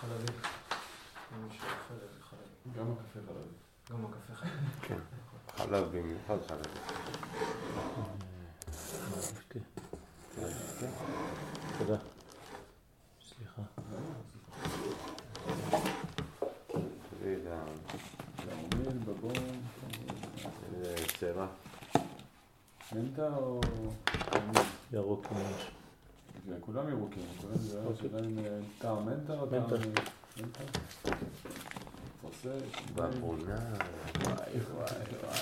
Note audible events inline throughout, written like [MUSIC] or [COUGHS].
חלבי. גם הקפה חלבי. גם הקפה חלבי. כן, חלב במיוחד חלבי. תודה. סליחה. בבון, הצבע. מנטה או... ירוק ממש. כולם ירוקים, כולם זה אוקיי. השאלה אם אה, טעם מנטה או טעם... מנטה. מנטה? פרסה, בבונה. וואי וואי וואי.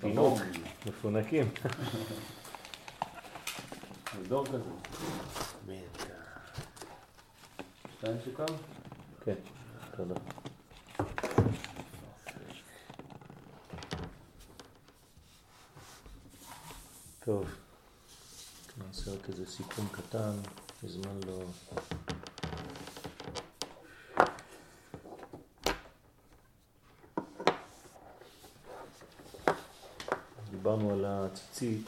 תינוק. מפונקים. זה דור כזה. מנטה. שתיים סוכר? כן, תודה. טוב, נעשה רק איזה סיכום קטן, מזמן לא... דיברנו על הציצית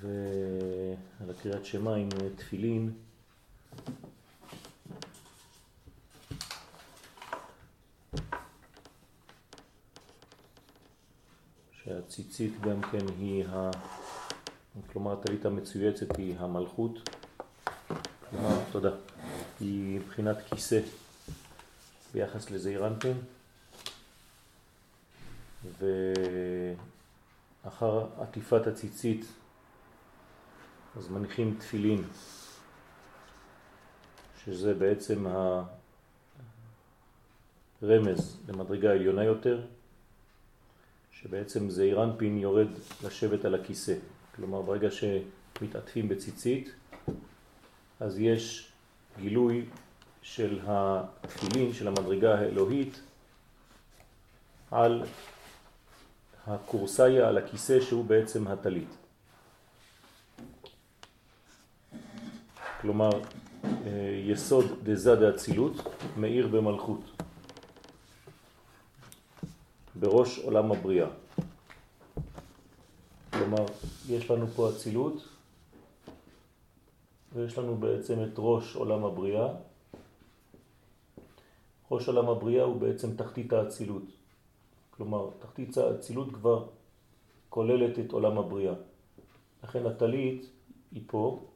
ועל הקריאת שמע עם תפילין. שהציצית גם כן היא, ה... כלומר הטלית המצויצת היא המלכות, כלומר, תודה, היא מבחינת כיסא ביחס לזעיר אנפין, ואחר עטיפת הציצית אז מניחים תפילין, שזה בעצם הרמז למדרגה העליונה יותר, שבעצם זעיר אנפין יורד לשבת על הכיסא. כלומר, ברגע שמתעטפים בציצית, אז יש גילוי של התפילין, של המדרגה האלוהית, על הקורסאיה, על הכיסא שהוא בעצם הטלית. כלומר, יסוד דזה דאצילות מאיר במלכות. בראש עולם הבריאה. כלומר, יש לנו פה אצילות, ויש לנו בעצם את ראש עולם הבריאה. ראש עולם הבריאה הוא בעצם תחתית האצילות. כלומר, תחתית האצילות כבר כוללת את עולם הבריאה. לכן הטלית היא פה,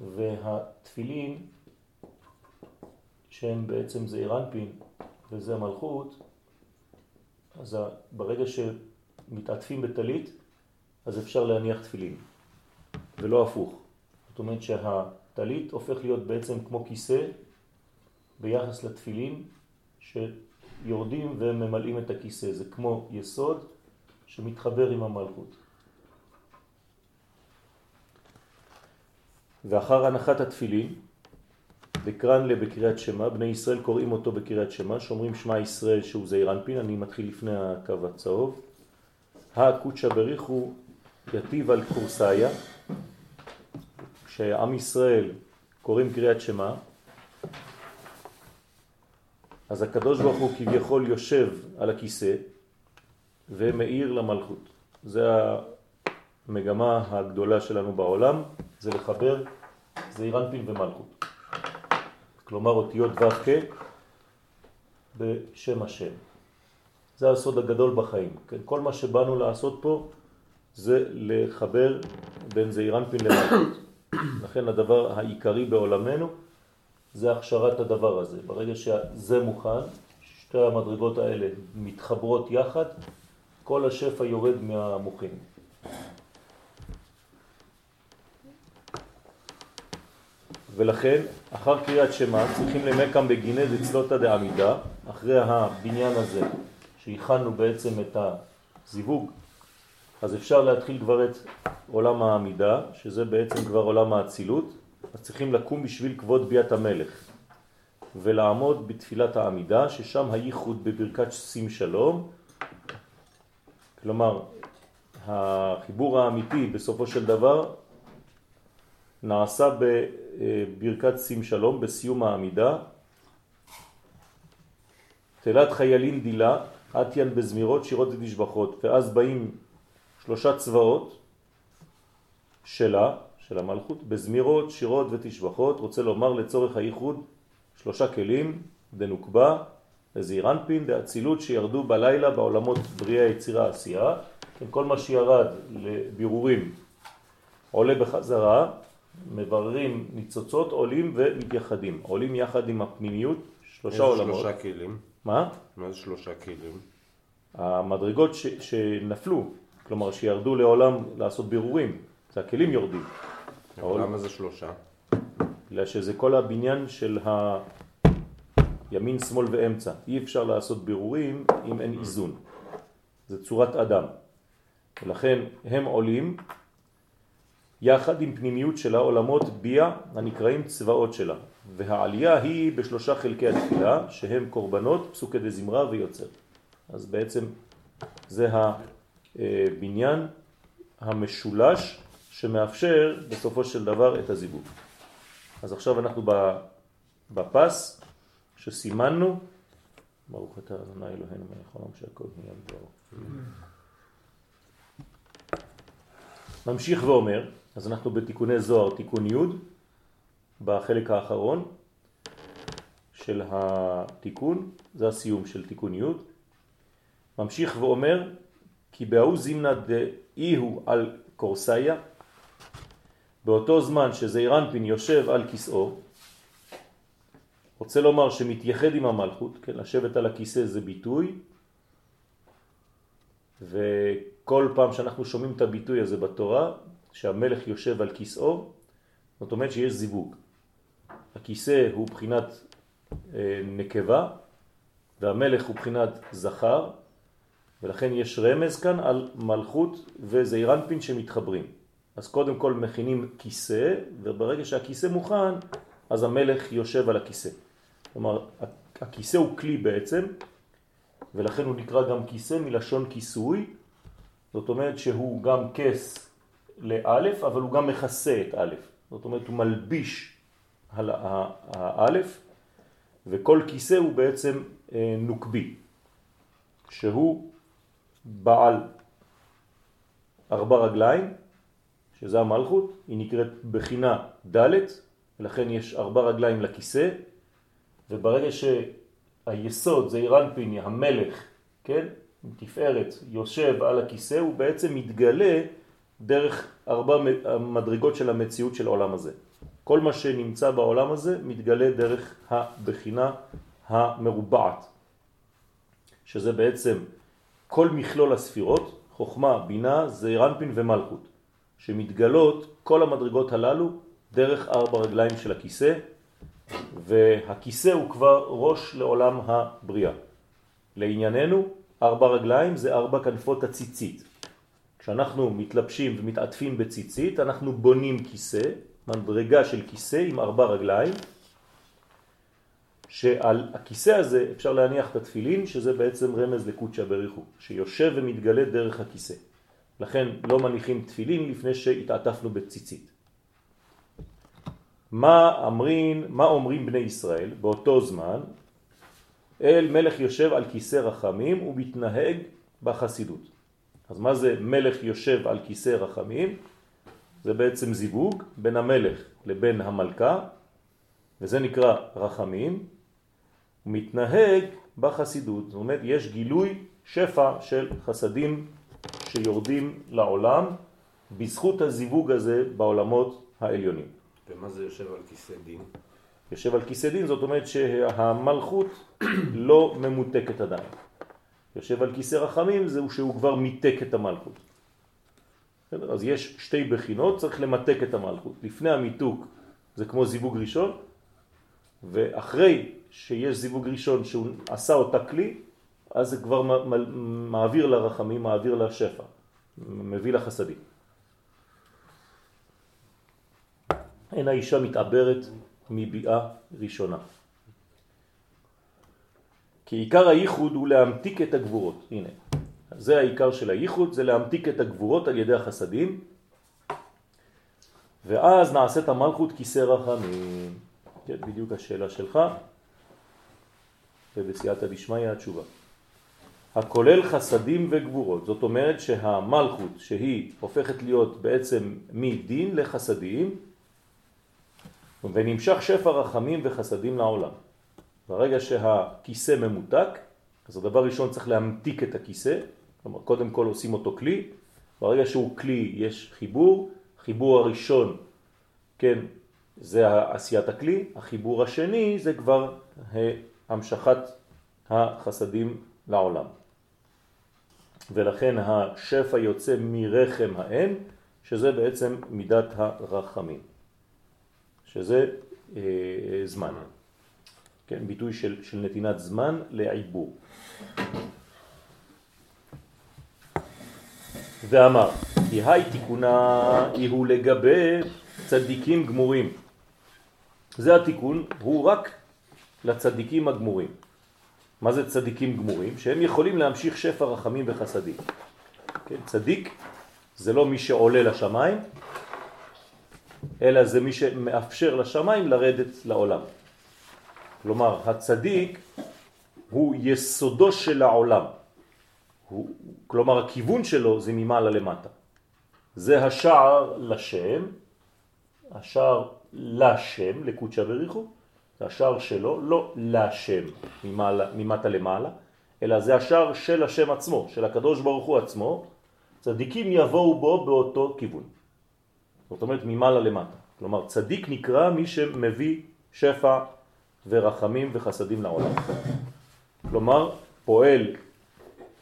והתפילין, שהם בעצם זעיר אנפין, וזה המלכות, אז ברגע שמתעטפים בטלית, אז אפשר להניח תפילין, ולא הפוך. זאת אומרת שהטלית הופך להיות בעצם כמו כיסא ביחס לתפילין שיורדים וממלאים את הכיסא. זה כמו יסוד שמתחבר עם המלכות. ואחר הנחת התפילין, בקרן לבקריאת שמה, בני ישראל קוראים אותו בקריאת שמה, שאומרים שמה ישראל שהוא זעיר אנפין, אני מתחיל לפני הקו הצהוב. הקודשא בריחו יטיב על קורסאיה, כשעם ישראל קוראים קריאת שמה, אז הקדוש ברוך הוא כביכול יושב על הכיסא ומאיר למלכות. זה המגמה הגדולה שלנו בעולם, זה לחבר זעיר אנפין ומלכות. כלומר אותיות ו"ק בשם השם. זה הסוד הגדול בחיים. כן? כל מה שבאנו לעשות פה זה לחבר בין זעיר אנפין למלכות. לכן הדבר העיקרי בעולמנו זה הכשרת הדבר הזה. ברגע שזה מוכן, שתי המדרגות האלה מתחברות יחד, כל השפע יורד מהמוחים. ולכן, אחר קריאת שמה, צריכים למקם בגיני דצלותא דעמידה, אחרי הבניין הזה, שהכנו בעצם את הזיווג, אז אפשר להתחיל כבר את עולם העמידה, שזה בעצם כבר עולם האצילות, אז צריכים לקום בשביל כבוד ביאת המלך, ולעמוד בתפילת העמידה, ששם הייחוד בברכת שים שלום, כלומר, החיבור האמיתי בסופו של דבר נעשה בברכת שים שלום, בסיום העמידה. תלת חיילין דילה, עטיין בזמירות, שירות ותשבחות, ואז באים שלושה צבאות, שלה, של המלכות, בזמירות, שירות ותשבחות, רוצה לומר לצורך הייחוד שלושה כלים, דנוקבה, דזעירנפין, דאצילות שירדו בלילה בעולמות בריאה, יצירה, עשייה. כן, כל מה שירד לבירורים עולה בחזרה, מבררים ניצוצות, עולים ומתייחדים. עולים יחד עם הפנימיות, שלושה איזה עולמות. שלושה כלים? מה? מה זה שלושה כלים? המדרגות ש, שנפלו, כלומר שירדו לעולם לעשות בירורים, זה הכלים יורדים. אבל למה זה שלושה? בגלל שזה כל הבניין של הימין, שמאל ואמצע. אי אפשר לעשות בירורים אם אין איזון. זה צורת אדם. ולכן הם עולים יחד עם פנימיות של העולמות ביה הנקראים צבאות שלה. והעלייה היא בשלושה חלקי התפילה שהם קורבנות, פסוקי דזמרה ויוצר. אז בעצם זה הבניין המשולש שמאפשר בסופו של דבר את הזיווג. אז עכשיו אנחנו בפס שסימנו, ברוך אתה אדוני אלוהינו מלך העולם שהכל נהיה בדברו. ממשיך ואומר, אז אנחנו בתיקוני זוהר, תיקון י' בחלק האחרון של התיקון, זה הסיום של תיקון י', ממשיך ואומר, כי בהוא זימנה דאי הוא על קורסאיה, באותו זמן שזעירנפין יושב על כיסאו, רוצה לומר שמתייחד עם המלכות, כן, לשבת על הכיסא זה ביטוי, וכל פעם שאנחנו שומעים את הביטוי הזה בתורה, שהמלך יושב על כיסאו, זאת אומרת שיש זיווג. הכיסא הוא בחינת אה, נקבה, והמלך הוא בחינת זכר, ולכן יש רמז כאן על מלכות וזעירנפין שמתחברים. אז קודם כל מכינים כיסא, וברגע שהכיסא מוכן, אז המלך יושב על הכיסא. כלומר, הכיסא הוא כלי בעצם, ולכן הוא נקרא גם כיסא מלשון כיסוי, זאת אומרת שהוא גם כס לאלף, אבל הוא גם מכסה את אלף. זאת אומרת, הוא מלביש על האלף, וכל כיסא הוא בעצם אה, נוקבי, שהוא בעל ארבע רגליים, שזה המלכות, היא נקראת בחינה ד', ולכן יש ארבע רגליים לכיסא, וברגע שהיסוד זה אירנפין, המלך, כן, תפארת, יושב על הכיסא, הוא בעצם מתגלה דרך ארבע מדרגות של המציאות של העולם הזה. כל מה שנמצא בעולם הזה מתגלה דרך הבחינה המרובעת, שזה בעצם כל מכלול הספירות, חוכמה, בינה, זעירנפין ומלכות, שמתגלות כל המדרגות הללו דרך ארבע רגליים של הכיסא, והכיסא הוא כבר ראש לעולם הבריאה. לענייננו, ארבע רגליים זה ארבע כנפות הציצית. כשאנחנו מתלבשים ומתעטפים בציצית, אנחנו בונים כיסא, מדרגה של כיסא עם ארבע רגליים, שעל הכיסא הזה אפשר להניח את התפילין, שזה בעצם רמז לקודשא בריחו, שיושב ומתגלה דרך הכיסא. לכן לא מניחים תפילין לפני שהתעטפנו בציצית. מה אמרים, מה אומרים בני ישראל באותו זמן? אל מלך יושב על כיסא רחמים ומתנהג בחסידות. אז מה זה מלך יושב על כיסא רחמים? זה בעצם זיווג בין המלך לבין המלכה, וזה נקרא רחמים, מתנהג בחסידות. זאת אומרת, יש גילוי שפע של חסדים שיורדים לעולם בזכות הזיווג הזה בעולמות העליונים. ומה זה יושב על כיסא דין? יושב על כיסא דין, זאת אומרת שהמלכות לא ממותקת עדיין. יושב על כיסא רחמים זהו שהוא כבר מיתק את המלכות. אז יש שתי בחינות, צריך למתק את המלכות. לפני המיתוק זה כמו זיווג ראשון, ואחרי שיש זיווג ראשון שהוא עשה אותה כלי, אז זה כבר מעביר לרחמים, מעביר לשפע, מביא לחסדים. אין האישה מתעברת מביאה ראשונה. כי עיקר הייחוד הוא להמתיק את הגבורות. הנה, זה העיקר של הייחוד, זה להמתיק את הגבורות על ידי החסדים, ואז נעשית המלכות כיסא רחמים. כן, בדיוק השאלה שלך, ובסייעתא דשמיא התשובה. הכולל חסדים וגבורות. זאת אומרת שהמלכות שהיא הופכת להיות בעצם מדין לחסדים ונמשך שפע רחמים וחסדים לעולם. ברגע שהכיסא ממותק, אז הדבר ראשון צריך להמתיק את הכיסא, כלומר קודם כל עושים אותו כלי, ברגע שהוא כלי יש חיבור, חיבור הראשון, כן, זה עשיית הכלי, החיבור השני זה כבר המשכת החסדים לעולם. ולכן השפע יוצא מרחם האם, שזה בעצם מידת הרחמים, שזה אה, זמן. כן, ביטוי של, של נתינת זמן לעיבור. ואמר, כי היי תיקונה הוא לגבי צדיקים גמורים. זה התיקון, הוא רק לצדיקים הגמורים. מה זה צדיקים גמורים? שהם יכולים להמשיך שפע רחמים וחסדים. כן, צדיק זה לא מי שעולה לשמיים, אלא זה מי שמאפשר לשמיים לרדת לעולם. כלומר, הצדיק הוא יסודו של העולם. הוא, כלומר, הכיוון שלו זה ממעלה למטה. זה השער לשם, השער לשם, לקודשא בריחו, זה השער שלו, לא לשם, ממעלה, ממטה למעלה, אלא זה השער של השם עצמו, של הקדוש ברוך הוא עצמו, צדיקים יבואו בו באותו כיוון. זאת אומרת ממעלה למטה. כלומר צדיק נקרא מי שמביא שפע ורחמים וחסדים לעולם. כלומר פועל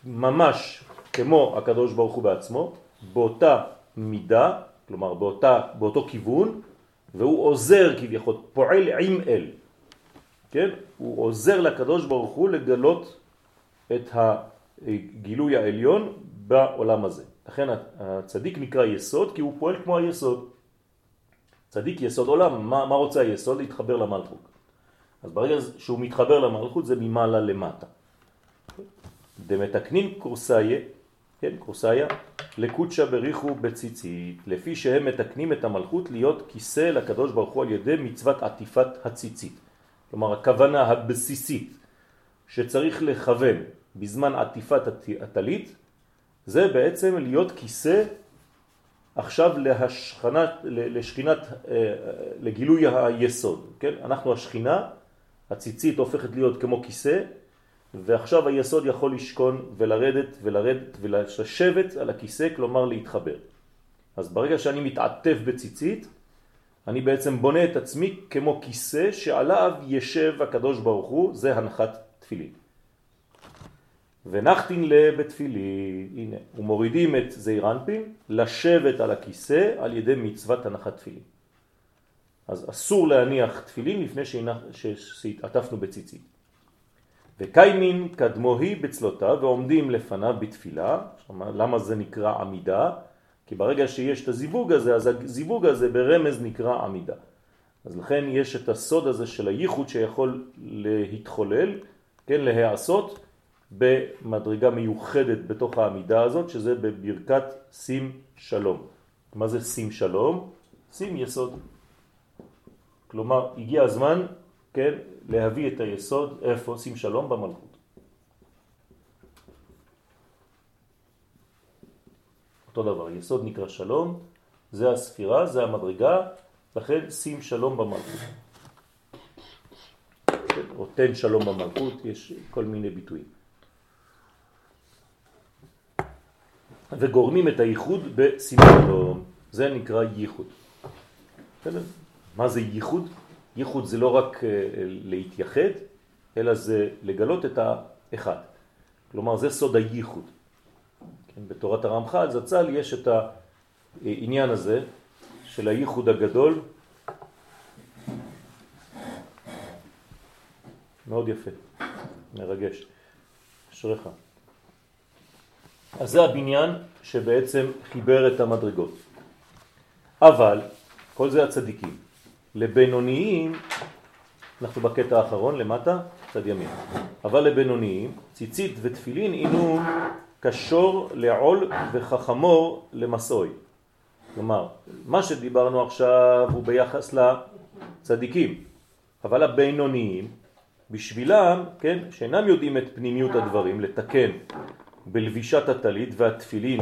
ממש כמו הקדוש ברוך הוא בעצמו, באותה מידה, כלומר באותה, באותו כיוון, והוא עוזר כביכול, פועל עם אל. כן? הוא עוזר לקדוש ברוך הוא לגלות את הגילוי העליון בעולם הזה. לכן הצדיק נקרא יסוד כי הוא פועל כמו היסוד. צדיק יסוד עולם, מה, מה רוצה היסוד? להתחבר למלכות. אז ברגע שהוא מתחבר למלכות זה ממעלה למטה. דמתקנים קורסאיה, כן, קורסאיה, לקודשה בריחו בציצית, לפי שהם מתקנים את המלכות להיות כיסא לקדוש ברוך הוא על ידי מצוות עטיפת הציצית. כלומר הכוונה הבסיסית שצריך לכוון בזמן עטיפת הטלית זה בעצם להיות כיסא עכשיו להשכנת, לשכינת, אה, לגילוי היסוד, כן? אנחנו השכינה, הציצית הופכת להיות כמו כיסא ועכשיו היסוד יכול לשכון ולרדת ולרדת ולשבת על הכיסא, כלומר להתחבר. אז ברגע שאני מתעטף בציצית, אני בעצם בונה את עצמי כמו כיסא שעליו ישב הקדוש ברוך הוא, זה הנחת תפילין. ונחתין לה בתפילין, הנה, ומורידים את זעיר לשבת על הכיסא על ידי מצוות הנחת תפילין. אז אסור להניח תפילין לפני שהתעטפנו בציצית. וקיימין קדמוהי בצלותה ועומדים לפניו בתפילה, למה זה נקרא עמידה? כי ברגע שיש את הזיווג הזה, אז הזיווג הזה ברמז נקרא עמידה. אז לכן יש את הסוד הזה של הייחוד שיכול להתחולל, כן, להיעשות במדרגה מיוחדת בתוך העמידה הזאת, שזה בברכת שים שלום. מה זה שים שלום? שים יסוד. כלומר, הגיע הזמן, כן, להביא את היסוד, איפה? שים שלום במלכות. אותו דבר, יסוד נקרא שלום, זה הספירה, זה המדרגה, לכן שים שלום במלכות. כן, או תן שלום במלכות, יש כל מיני ביטויים. וגורמים את הייחוד בשים שלום, זה נקרא ייחוד. מה זה ייחוד? ייחוד זה לא רק אה, להתייחד, אלא זה לגלות את האחד. כלומר זה סוד הייחוד. כן, בתורת הרמח"ל זצ"ל יש את העניין הזה של הייחוד הגדול. מאוד יפה, מרגש, אשריך. אז זה הבניין שבעצם חיבר את המדרגות. אבל, כל זה הצדיקים. לבינוניים, אנחנו בקטע האחרון למטה, צד ימין. אבל לבינוניים, ציצית ותפילין עינון קשור לעול וחכמור למסוי. כלומר, מה שדיברנו עכשיו הוא ביחס לצדיקים, אבל הבינוניים, בשבילם, כן, שאינם יודעים את פנימיות הדברים, לתקן בלבישת הטלית והתפילין,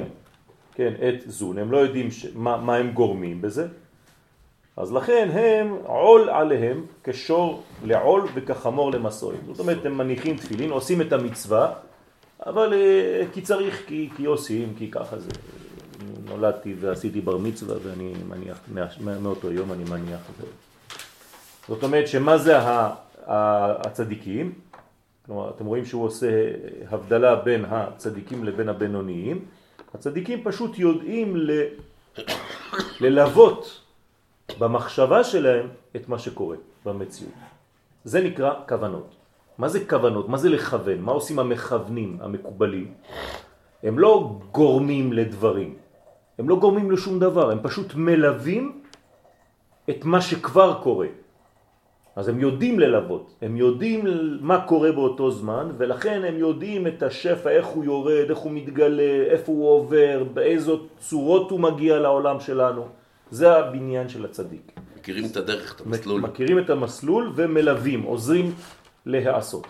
כן, את זון, הם לא יודעים. מה, מה הם גורמים בזה, אז לכן הם עול עליהם כשור לעול וכחמור למסועים. זאת אומרת, הם מניחים תפילין, עושים את המצווה, אבל אה, כי צריך, כי, כי עושים, כי ככה זה. נולדתי ועשיתי בר מצווה ואני מניח, מאותו יום אני מניח. זאת אומרת שמה זה הצדיקים? כלומר, אתם רואים שהוא עושה הבדלה בין הצדיקים לבין הבינוניים. הצדיקים פשוט יודעים ל... [COUGHS] ללוות במחשבה שלהם את מה שקורה במציאות. זה נקרא כוונות. מה זה כוונות? מה זה לכוון? מה עושים המכוונים, המקובלים? הם לא גורמים לדברים, הם לא גורמים לשום דבר, הם פשוט מלווים את מה שכבר קורה. אז הם יודעים ללוות, הם יודעים מה קורה באותו זמן, ולכן הם יודעים את השפע, איך הוא יורד, איך הוא מתגלה, איפה הוא עובר, באיזו צורות הוא מגיע לעולם שלנו. זה הבניין של הצדיק. מכירים את הדרך, את המסלול. מכירים את המסלול ומלווים, עוזרים להעשות.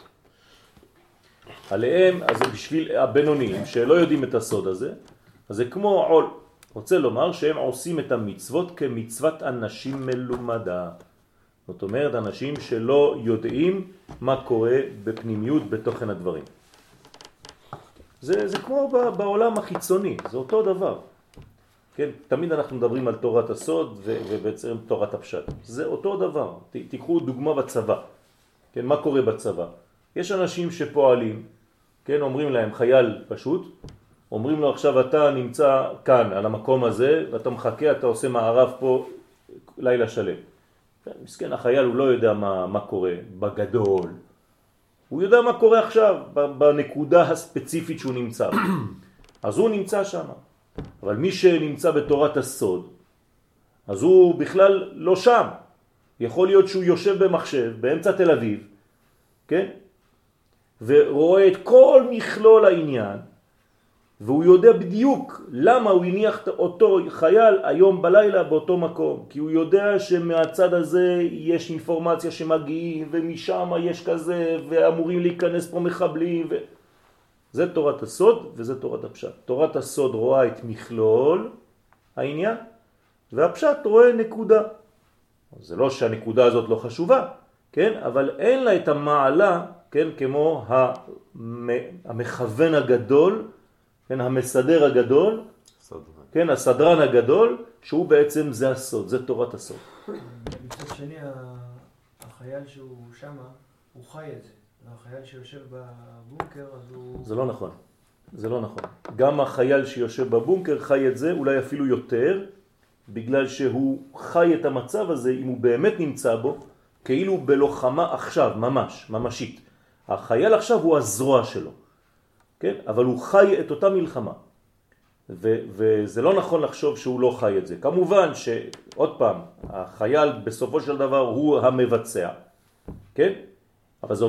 עליהם, אז בשביל הבינוניים שלא יודעים את הסוד הזה, אז זה כמו עול. רוצה לומר שהם עושים את המצוות כמצוות אנשים מלומדה. זאת אומרת, אנשים שלא יודעים מה קורה בפנימיות בתוכן הדברים. זה, זה כמו בעולם החיצוני, זה אותו דבר. כן? תמיד אנחנו מדברים על תורת הסוד ובעצם תורת הפשט. זה אותו דבר. ת, תיקחו דוגמה בצבא. כן? מה קורה בצבא? יש אנשים שפועלים, כן? אומרים להם חייל פשוט, אומרים לו עכשיו אתה נמצא כאן על המקום הזה ואתה מחכה, אתה עושה מערב פה לילה שלם. כן, מסכן החייל הוא לא יודע מה, מה קורה בגדול, הוא יודע מה קורה עכשיו בנקודה הספציפית שהוא נמצא. [CLEARS THROAT] אז הוא נמצא שם. אבל מי שנמצא בתורת הסוד, אז הוא בכלל לא שם. יכול להיות שהוא יושב במחשב באמצע תל אביב, כן? ורואה את כל מכלול העניין, והוא יודע בדיוק למה הוא הניח אותו חייל היום בלילה באותו מקום. כי הוא יודע שמהצד הזה יש אינפורמציה שמגיעים, ומשם יש כזה, ואמורים להיכנס פה מחבלים. ו... זה תורת הסוד וזה תורת הפשט. תורת הסוד רואה את מכלול העניין, והפשט רואה נקודה. זה לא שהנקודה הזאת לא חשובה, כן? אבל אין לה את המעלה, כן? כמו המכוון הגדול, כן? המסדר הגדול, סדרן. כן? הסדרן הגדול, שהוא בעצם זה הסוד, זה תורת הסוד. מצד שני, החייל שהוא שמה, הוא חי את זה. החייל שיושב בבונקר אז הוא... זה לא נכון. זה לא נכון. גם החייל שיושב בבונקר חי את זה, אולי אפילו יותר, בגלל שהוא חי את המצב הזה, אם הוא באמת נמצא בו, כאילו בלוחמה עכשיו, ממש, ממשית. החייל עכשיו הוא הזרוע שלו, כן? אבל הוא חי את אותה מלחמה. ו- וזה לא נכון לחשוב שהוא לא חי את זה. כמובן שעוד פעם, החייל בסופו של דבר הוא המבצע, כן? אבל זה